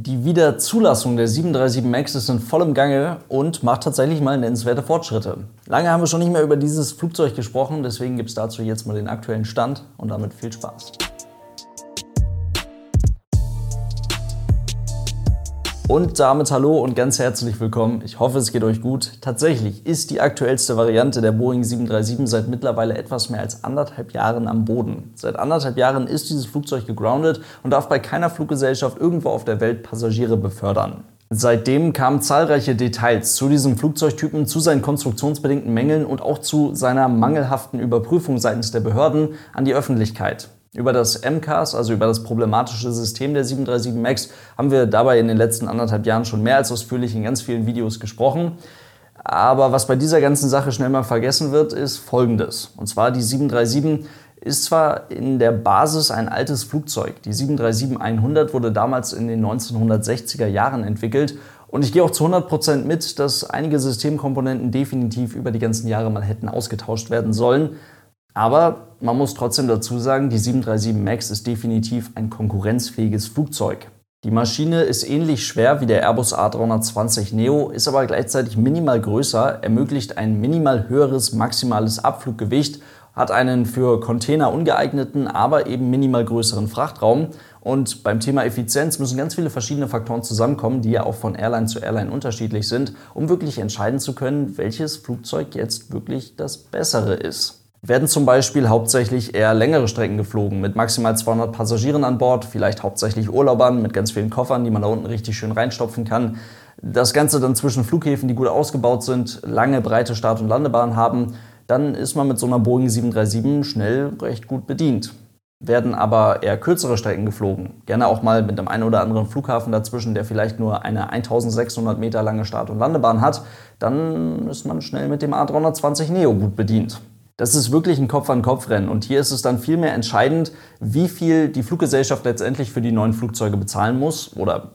Die Wiederzulassung der 737 MAX ist in vollem Gange und macht tatsächlich mal nennenswerte Fortschritte. Lange haben wir schon nicht mehr über dieses Flugzeug gesprochen, deswegen gibt es dazu jetzt mal den aktuellen Stand und damit viel Spaß. Und damit hallo und ganz herzlich willkommen. Ich hoffe, es geht euch gut. Tatsächlich ist die aktuellste Variante der Boeing 737 seit mittlerweile etwas mehr als anderthalb Jahren am Boden. Seit anderthalb Jahren ist dieses Flugzeug gegroundet und darf bei keiner Fluggesellschaft irgendwo auf der Welt Passagiere befördern. Seitdem kamen zahlreiche Details zu diesem Flugzeugtypen, zu seinen konstruktionsbedingten Mängeln und auch zu seiner mangelhaften Überprüfung seitens der Behörden an die Öffentlichkeit. Über das MCAS, also über das problematische System der 737 MAX, haben wir dabei in den letzten anderthalb Jahren schon mehr als ausführlich in ganz vielen Videos gesprochen. Aber was bei dieser ganzen Sache schnell mal vergessen wird, ist Folgendes. Und zwar die 737 ist zwar in der Basis ein altes Flugzeug. Die 737-100 wurde damals in den 1960er Jahren entwickelt. Und ich gehe auch zu 100% mit, dass einige Systemkomponenten definitiv über die ganzen Jahre mal hätten ausgetauscht werden sollen. Aber man muss trotzdem dazu sagen, die 737 MAX ist definitiv ein konkurrenzfähiges Flugzeug. Die Maschine ist ähnlich schwer wie der Airbus A320 Neo, ist aber gleichzeitig minimal größer, ermöglicht ein minimal höheres maximales Abfluggewicht, hat einen für Container ungeeigneten, aber eben minimal größeren Frachtraum. Und beim Thema Effizienz müssen ganz viele verschiedene Faktoren zusammenkommen, die ja auch von Airline zu Airline unterschiedlich sind, um wirklich entscheiden zu können, welches Flugzeug jetzt wirklich das bessere ist werden zum Beispiel hauptsächlich eher längere Strecken geflogen, mit maximal 200 Passagieren an Bord, vielleicht hauptsächlich Urlaubern mit ganz vielen Koffern, die man da unten richtig schön reinstopfen kann. Das Ganze dann zwischen Flughäfen, die gut ausgebaut sind, lange, breite Start- und Landebahnen haben, dann ist man mit so einer Boeing 737 schnell recht gut bedient. Werden aber eher kürzere Strecken geflogen, gerne auch mal mit einem einen oder anderen Flughafen dazwischen, der vielleicht nur eine 1600 Meter lange Start- und Landebahn hat, dann ist man schnell mit dem A320 Neo gut bedient. Das ist wirklich ein Kopf-an-Kopf-Rennen. Und hier ist es dann vielmehr entscheidend, wie viel die Fluggesellschaft letztendlich für die neuen Flugzeuge bezahlen muss oder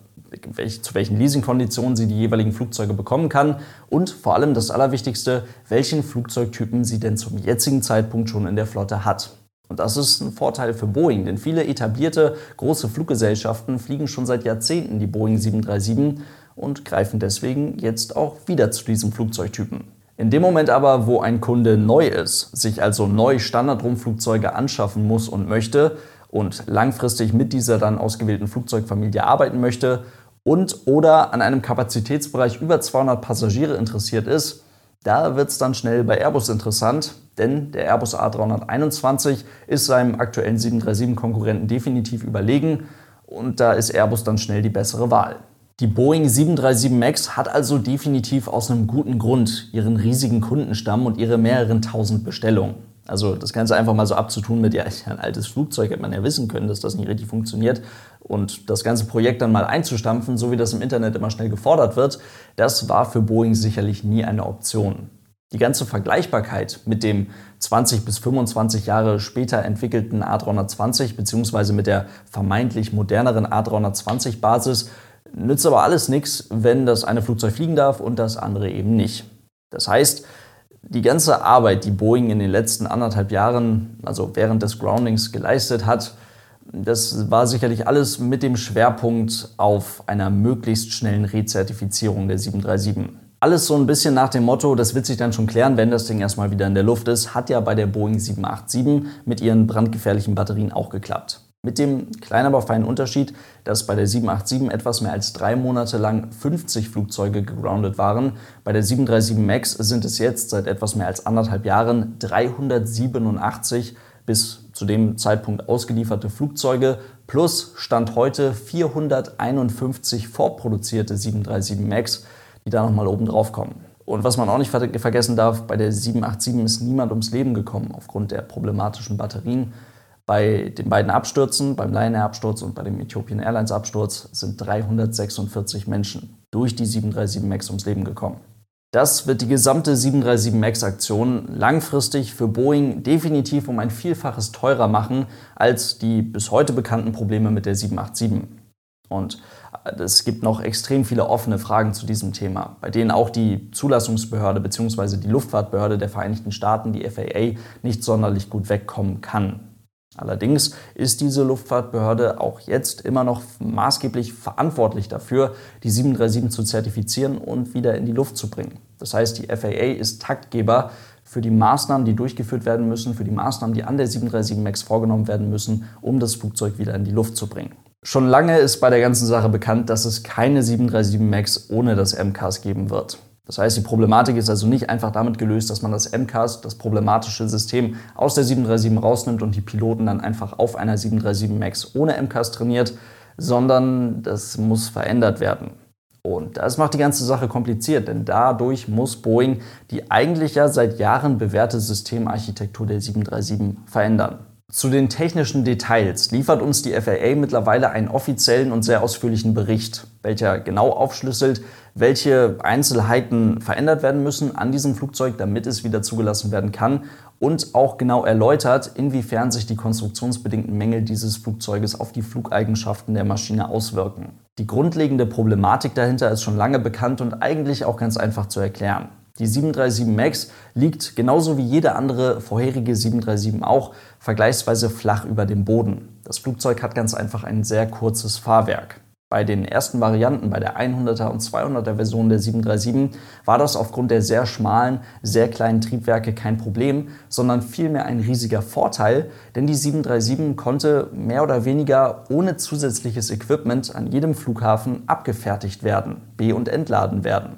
zu welchen Leasingkonditionen sie die jeweiligen Flugzeuge bekommen kann und vor allem das Allerwichtigste, welchen Flugzeugtypen sie denn zum jetzigen Zeitpunkt schon in der Flotte hat. Und das ist ein Vorteil für Boeing, denn viele etablierte große Fluggesellschaften fliegen schon seit Jahrzehnten die Boeing 737 und greifen deswegen jetzt auch wieder zu diesem Flugzeugtypen. In dem Moment aber, wo ein Kunde neu ist, sich also neu Standardrumpfflugzeuge anschaffen muss und möchte und langfristig mit dieser dann ausgewählten Flugzeugfamilie arbeiten möchte und oder an einem Kapazitätsbereich über 200 Passagiere interessiert ist, da wird es dann schnell bei Airbus interessant, denn der Airbus A321 ist seinem aktuellen 737-Konkurrenten definitiv überlegen und da ist Airbus dann schnell die bessere Wahl. Die Boeing 737 MAX hat also definitiv aus einem guten Grund ihren riesigen Kundenstamm und ihre mehreren tausend Bestellungen. Also das Ganze einfach mal so abzutun mit, ja, ein altes Flugzeug hätte man ja wissen können, dass das nicht richtig funktioniert. Und das ganze Projekt dann mal einzustampfen, so wie das im Internet immer schnell gefordert wird, das war für Boeing sicherlich nie eine Option. Die ganze Vergleichbarkeit mit dem 20 bis 25 Jahre später entwickelten A320 bzw. mit der vermeintlich moderneren A320-Basis Nützt aber alles nichts, wenn das eine Flugzeug fliegen darf und das andere eben nicht. Das heißt, die ganze Arbeit, die Boeing in den letzten anderthalb Jahren, also während des Groundings geleistet hat, das war sicherlich alles mit dem Schwerpunkt auf einer möglichst schnellen Rezertifizierung der 737. Alles so ein bisschen nach dem Motto, das wird sich dann schon klären, wenn das Ding erstmal wieder in der Luft ist, hat ja bei der Boeing 787 mit ihren brandgefährlichen Batterien auch geklappt. Mit dem kleinen, aber feinen Unterschied, dass bei der 787 etwas mehr als drei Monate lang 50 Flugzeuge gegroundet waren. Bei der 737 MAX sind es jetzt seit etwas mehr als anderthalb Jahren 387 bis zu dem Zeitpunkt ausgelieferte Flugzeuge plus Stand heute 451 vorproduzierte 737 MAX, die da nochmal oben drauf kommen. Und was man auch nicht vergessen darf, bei der 787 ist niemand ums Leben gekommen aufgrund der problematischen Batterien. Bei den beiden Abstürzen, beim Lion Air Absturz und bei dem Ethiopian Airlines Absturz, sind 346 Menschen durch die 737 MAX ums Leben gekommen. Das wird die gesamte 737 MAX-Aktion langfristig für Boeing definitiv um ein Vielfaches teurer machen als die bis heute bekannten Probleme mit der 787. Und es gibt noch extrem viele offene Fragen zu diesem Thema, bei denen auch die Zulassungsbehörde bzw. die Luftfahrtbehörde der Vereinigten Staaten, die FAA, nicht sonderlich gut wegkommen kann. Allerdings ist diese Luftfahrtbehörde auch jetzt immer noch maßgeblich verantwortlich dafür, die 737 zu zertifizieren und wieder in die Luft zu bringen. Das heißt, die FAA ist Taktgeber für die Maßnahmen, die durchgeführt werden müssen, für die Maßnahmen, die an der 737 MAX vorgenommen werden müssen, um das Flugzeug wieder in die Luft zu bringen. Schon lange ist bei der ganzen Sache bekannt, dass es keine 737 MAX ohne das MCAS geben wird. Das heißt, die Problematik ist also nicht einfach damit gelöst, dass man das MCAS, das problematische System, aus der 737 rausnimmt und die Piloten dann einfach auf einer 737 MAX ohne MCAS trainiert, sondern das muss verändert werden. Und das macht die ganze Sache kompliziert, denn dadurch muss Boeing die eigentlich ja seit Jahren bewährte Systemarchitektur der 737 verändern. Zu den technischen Details liefert uns die FAA mittlerweile einen offiziellen und sehr ausführlichen Bericht, welcher genau aufschlüsselt, welche Einzelheiten verändert werden müssen an diesem Flugzeug, damit es wieder zugelassen werden kann und auch genau erläutert, inwiefern sich die konstruktionsbedingten Mängel dieses Flugzeuges auf die Flugeigenschaften der Maschine auswirken. Die grundlegende Problematik dahinter ist schon lange bekannt und eigentlich auch ganz einfach zu erklären. Die 737 MAX liegt genauso wie jede andere vorherige 737 auch vergleichsweise flach über dem Boden. Das Flugzeug hat ganz einfach ein sehr kurzes Fahrwerk. Bei den ersten Varianten, bei der 100er und 200er Version der 737, war das aufgrund der sehr schmalen, sehr kleinen Triebwerke kein Problem, sondern vielmehr ein riesiger Vorteil, denn die 737 konnte mehr oder weniger ohne zusätzliches Equipment an jedem Flughafen abgefertigt werden, be- und entladen werden.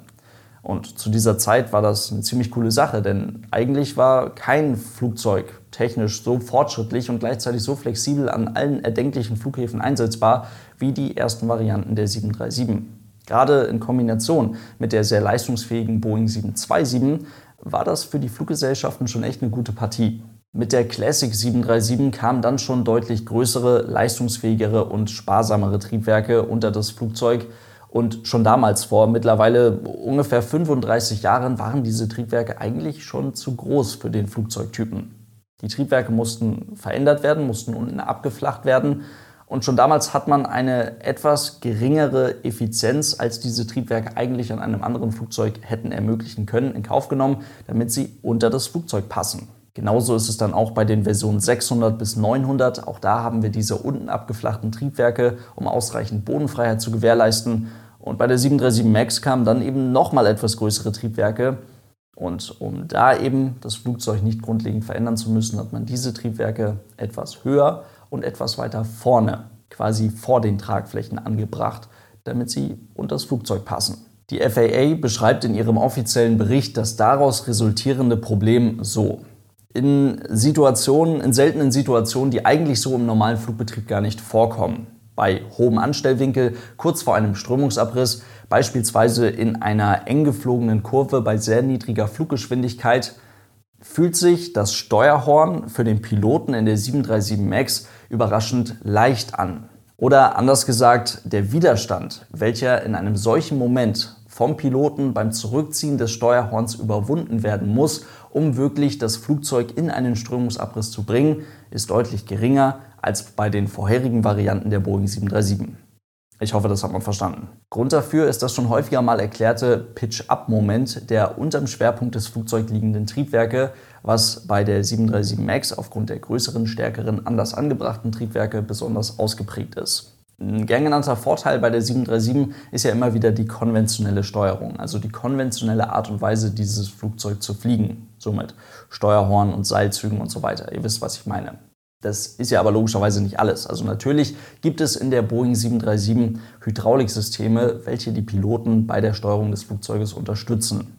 Und zu dieser Zeit war das eine ziemlich coole Sache, denn eigentlich war kein Flugzeug technisch so fortschrittlich und gleichzeitig so flexibel an allen erdenklichen Flughäfen einsetzbar wie die ersten Varianten der 737. Gerade in Kombination mit der sehr leistungsfähigen Boeing 727 war das für die Fluggesellschaften schon echt eine gute Partie. Mit der Classic 737 kamen dann schon deutlich größere, leistungsfähigere und sparsamere Triebwerke unter das Flugzeug, und schon damals, vor mittlerweile ungefähr 35 Jahren, waren diese Triebwerke eigentlich schon zu groß für den Flugzeugtypen. Die Triebwerke mussten verändert werden, mussten unten abgeflacht werden. Und schon damals hat man eine etwas geringere Effizienz, als diese Triebwerke eigentlich an einem anderen Flugzeug hätten ermöglichen können, in Kauf genommen, damit sie unter das Flugzeug passen. Genauso ist es dann auch bei den Versionen 600 bis 900. Auch da haben wir diese unten abgeflachten Triebwerke, um ausreichend Bodenfreiheit zu gewährleisten. Und bei der 737 MAX kamen dann eben nochmal etwas größere Triebwerke. Und um da eben das Flugzeug nicht grundlegend verändern zu müssen, hat man diese Triebwerke etwas höher und etwas weiter vorne, quasi vor den Tragflächen angebracht, damit sie unter das Flugzeug passen. Die FAA beschreibt in ihrem offiziellen Bericht das daraus resultierende Problem so. In Situationen, in seltenen Situationen, die eigentlich so im normalen Flugbetrieb gar nicht vorkommen, bei hohem Anstellwinkel, kurz vor einem Strömungsabriss, beispielsweise in einer eng geflogenen Kurve bei sehr niedriger Fluggeschwindigkeit, fühlt sich das Steuerhorn für den Piloten in der 737 MAX überraschend leicht an. Oder anders gesagt, der Widerstand, welcher in einem solchen Moment vom Piloten beim Zurückziehen des Steuerhorns überwunden werden muss, um wirklich das Flugzeug in einen Strömungsabriss zu bringen, ist deutlich geringer als bei den vorherigen Varianten der Boeing 737. Ich hoffe, das hat man verstanden. Grund dafür ist das schon häufiger mal erklärte Pitch-Up-Moment der unterm Schwerpunkt des Flugzeugs liegenden Triebwerke, was bei der 737 MAX aufgrund der größeren, stärkeren, anders angebrachten Triebwerke besonders ausgeprägt ist. Ein gern genannter Vorteil bei der 737 ist ja immer wieder die konventionelle Steuerung, also die konventionelle Art und Weise, dieses Flugzeug zu fliegen. Somit Steuerhorn und Seilzügen und so weiter. Ihr wisst, was ich meine. Das ist ja aber logischerweise nicht alles. Also natürlich gibt es in der Boeing 737 Hydrauliksysteme, welche die Piloten bei der Steuerung des Flugzeuges unterstützen.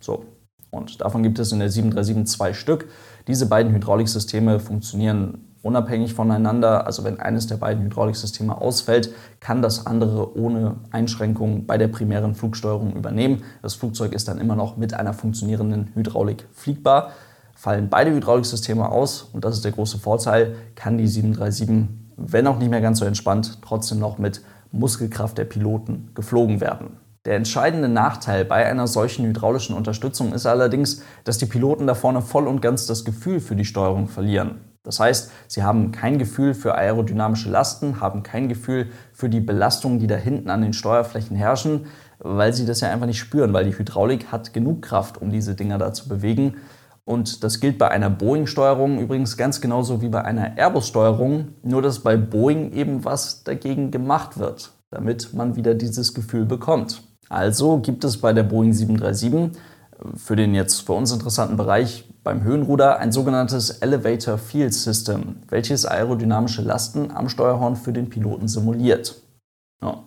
So, und davon gibt es in der 737 zwei Stück. Diese beiden Hydrauliksysteme funktionieren unabhängig voneinander. Also wenn eines der beiden Hydrauliksysteme ausfällt, kann das andere ohne Einschränkung bei der primären Flugsteuerung übernehmen. Das Flugzeug ist dann immer noch mit einer funktionierenden Hydraulik fliegbar. Fallen beide Hydrauliksysteme aus, und das ist der große Vorteil, kann die 737, wenn auch nicht mehr ganz so entspannt, trotzdem noch mit Muskelkraft der Piloten geflogen werden. Der entscheidende Nachteil bei einer solchen hydraulischen Unterstützung ist allerdings, dass die Piloten da vorne voll und ganz das Gefühl für die Steuerung verlieren. Das heißt, sie haben kein Gefühl für aerodynamische Lasten, haben kein Gefühl für die Belastungen, die da hinten an den Steuerflächen herrschen, weil sie das ja einfach nicht spüren, weil die Hydraulik hat genug Kraft, um diese Dinger da zu bewegen. Und das gilt bei einer Boeing-Steuerung übrigens ganz genauso wie bei einer Airbus-Steuerung, nur dass bei Boeing eben was dagegen gemacht wird, damit man wieder dieses Gefühl bekommt. Also gibt es bei der Boeing 737 für den jetzt für uns interessanten Bereich beim Höhenruder ein sogenanntes Elevator Field System, welches aerodynamische Lasten am Steuerhorn für den Piloten simuliert. Ja.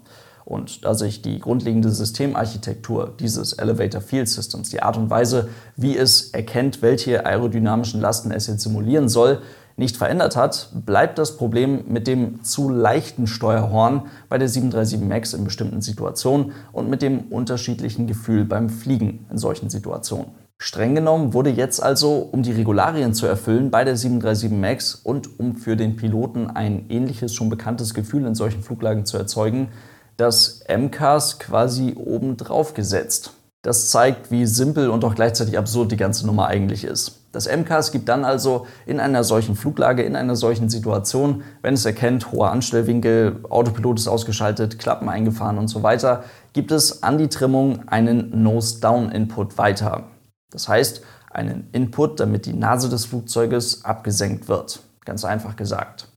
Und da sich die grundlegende Systemarchitektur dieses Elevator Field Systems, die Art und Weise, wie es erkennt, welche aerodynamischen Lasten es jetzt simulieren soll, nicht verändert hat, bleibt das Problem mit dem zu leichten Steuerhorn bei der 737 MAX in bestimmten Situationen und mit dem unterschiedlichen Gefühl beim Fliegen in solchen Situationen. Streng genommen wurde jetzt also, um die Regularien zu erfüllen bei der 737 MAX und um für den Piloten ein ähnliches, schon bekanntes Gefühl in solchen Fluglagen zu erzeugen, das MCAS quasi obendrauf gesetzt. Das zeigt, wie simpel und auch gleichzeitig absurd die ganze Nummer eigentlich ist. Das MCAS gibt dann also in einer solchen Fluglage, in einer solchen Situation, wenn es erkennt, hoher Anstellwinkel, Autopilot ist ausgeschaltet, Klappen eingefahren und so weiter, gibt es an die Trimmung einen Nose-Down-Input weiter. Das heißt, einen Input, damit die Nase des Flugzeuges abgesenkt wird. Ganz einfach gesagt.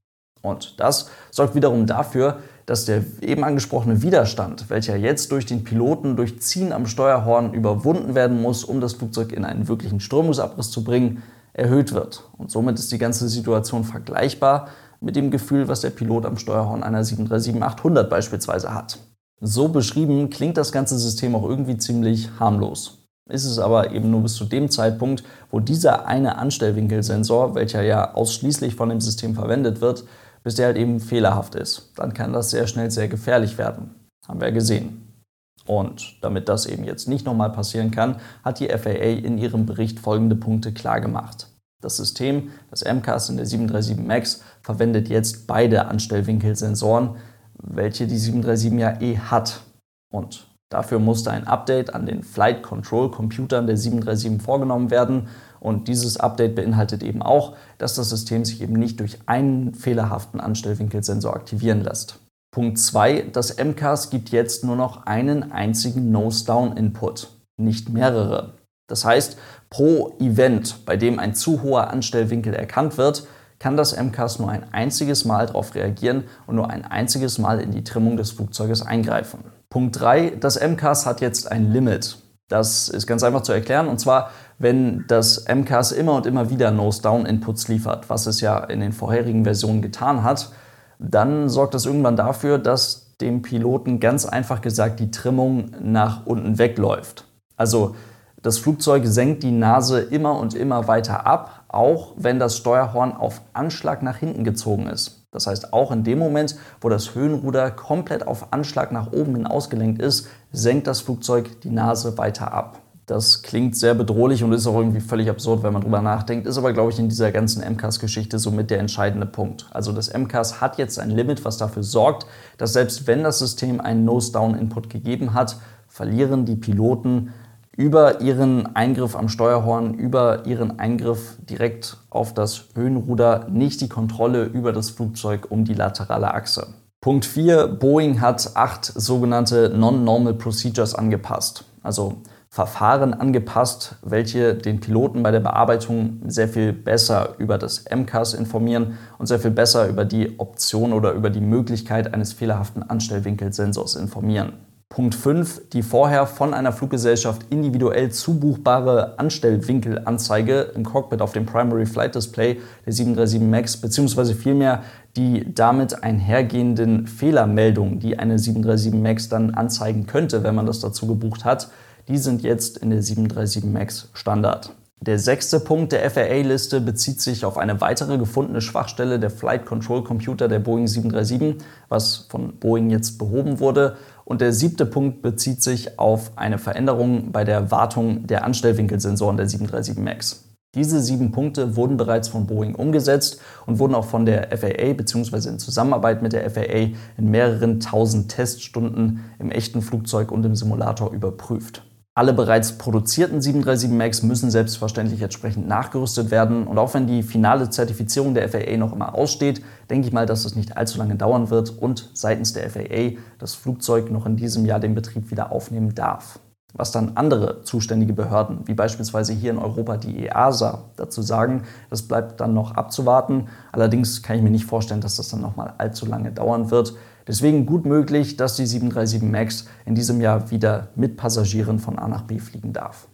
Und das sorgt wiederum dafür, dass der eben angesprochene Widerstand, welcher jetzt durch den Piloten durch Ziehen am Steuerhorn überwunden werden muss, um das Flugzeug in einen wirklichen Strömungsabriss zu bringen, erhöht wird. Und somit ist die ganze Situation vergleichbar mit dem Gefühl, was der Pilot am Steuerhorn einer 737-800 beispielsweise hat. So beschrieben klingt das ganze System auch irgendwie ziemlich harmlos. Ist es aber eben nur bis zu dem Zeitpunkt, wo dieser eine Anstellwinkelsensor, welcher ja ausschließlich von dem System verwendet wird, bis der halt eben fehlerhaft ist. Dann kann das sehr schnell sehr gefährlich werden. Haben wir ja gesehen. Und damit das eben jetzt nicht nochmal passieren kann, hat die FAA in ihrem Bericht folgende Punkte klargemacht. Das System, das MCAS in der 737 MAX, verwendet jetzt beide Anstellwinkelsensoren, welche die 737 ja eh hat. Und dafür musste ein Update an den Flight Control Computern der 737 vorgenommen werden und dieses Update beinhaltet eben auch, dass das System sich eben nicht durch einen fehlerhaften Anstellwinkelsensor aktivieren lässt. Punkt 2. Das MCAS gibt jetzt nur noch einen einzigen Nose-Down-Input, nicht mehrere. Das heißt, pro Event, bei dem ein zu hoher Anstellwinkel erkannt wird, kann das MCAS nur ein einziges Mal darauf reagieren und nur ein einziges Mal in die Trimmung des Flugzeuges eingreifen. Punkt 3. Das MCAS hat jetzt ein Limit. Das ist ganz einfach zu erklären. Und zwar, wenn das MCAS immer und immer wieder Nose-Down-Inputs liefert, was es ja in den vorherigen Versionen getan hat, dann sorgt das irgendwann dafür, dass dem Piloten ganz einfach gesagt die Trimmung nach unten wegläuft. Also das Flugzeug senkt die Nase immer und immer weiter ab, auch wenn das Steuerhorn auf Anschlag nach hinten gezogen ist. Das heißt, auch in dem Moment, wo das Höhenruder komplett auf Anschlag nach oben hin ausgelenkt ist, senkt das Flugzeug die Nase weiter ab. Das klingt sehr bedrohlich und ist auch irgendwie völlig absurd, wenn man drüber nachdenkt, ist aber, glaube ich, in dieser ganzen MCAS-Geschichte somit der entscheidende Punkt. Also das MCAS hat jetzt ein Limit, was dafür sorgt, dass selbst wenn das System einen Nose-Down-Input gegeben hat, verlieren die Piloten über ihren Eingriff am Steuerhorn, über ihren Eingriff direkt auf das Höhenruder nicht die Kontrolle über das Flugzeug um die laterale Achse. Punkt 4. Boeing hat acht sogenannte Non-Normal Procedures angepasst. Also Verfahren angepasst, welche den Piloten bei der Bearbeitung sehr viel besser über das MCAS informieren und sehr viel besser über die Option oder über die Möglichkeit eines fehlerhaften Anstellwinkelsensors informieren. Punkt 5. Die vorher von einer Fluggesellschaft individuell zubuchbare Anstellwinkelanzeige im Cockpit auf dem Primary Flight Display der 737 MAX beziehungsweise vielmehr die damit einhergehenden Fehlermeldungen, die eine 737 MAX dann anzeigen könnte, wenn man das dazu gebucht hat, die sind jetzt in der 737 MAX Standard. Der sechste Punkt der FAA-Liste bezieht sich auf eine weitere gefundene Schwachstelle der Flight Control Computer der Boeing 737, was von Boeing jetzt behoben wurde. Und der siebte Punkt bezieht sich auf eine Veränderung bei der Wartung der Anstellwinkelsensoren der 737 MAX. Diese sieben Punkte wurden bereits von Boeing umgesetzt und wurden auch von der FAA bzw. in Zusammenarbeit mit der FAA in mehreren tausend Teststunden im echten Flugzeug und im Simulator überprüft. Alle bereits produzierten 737 MAX müssen selbstverständlich entsprechend nachgerüstet werden. Und auch wenn die finale Zertifizierung der FAA noch immer aussteht, denke ich mal, dass es nicht allzu lange dauern wird und seitens der FAA das Flugzeug noch in diesem Jahr den Betrieb wieder aufnehmen darf. Was dann andere zuständige Behörden, wie beispielsweise hier in Europa die EASA, dazu sagen, das bleibt dann noch abzuwarten. Allerdings kann ich mir nicht vorstellen, dass das dann noch mal allzu lange dauern wird. Deswegen gut möglich, dass die 737 MAX in diesem Jahr wieder mit Passagieren von A nach B fliegen darf.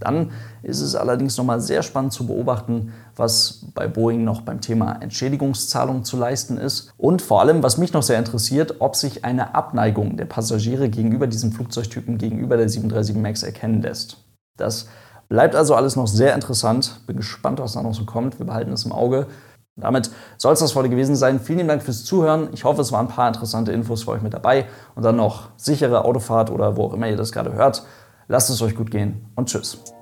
Dann ist es allerdings nochmal sehr spannend zu beobachten, was bei Boeing noch beim Thema Entschädigungszahlung zu leisten ist. Und vor allem, was mich noch sehr interessiert, ob sich eine Abneigung der Passagiere gegenüber diesem Flugzeugtypen, gegenüber der 737 MAX erkennen lässt. Das bleibt also alles noch sehr interessant. Bin gespannt, was da noch so kommt. Wir behalten es im Auge. Damit soll es das heute gewesen sein. Vielen Dank fürs Zuhören. Ich hoffe, es waren ein paar interessante Infos für euch mit dabei und dann noch sichere Autofahrt oder wo auch immer ihr das gerade hört. Lasst es euch gut gehen und tschüss.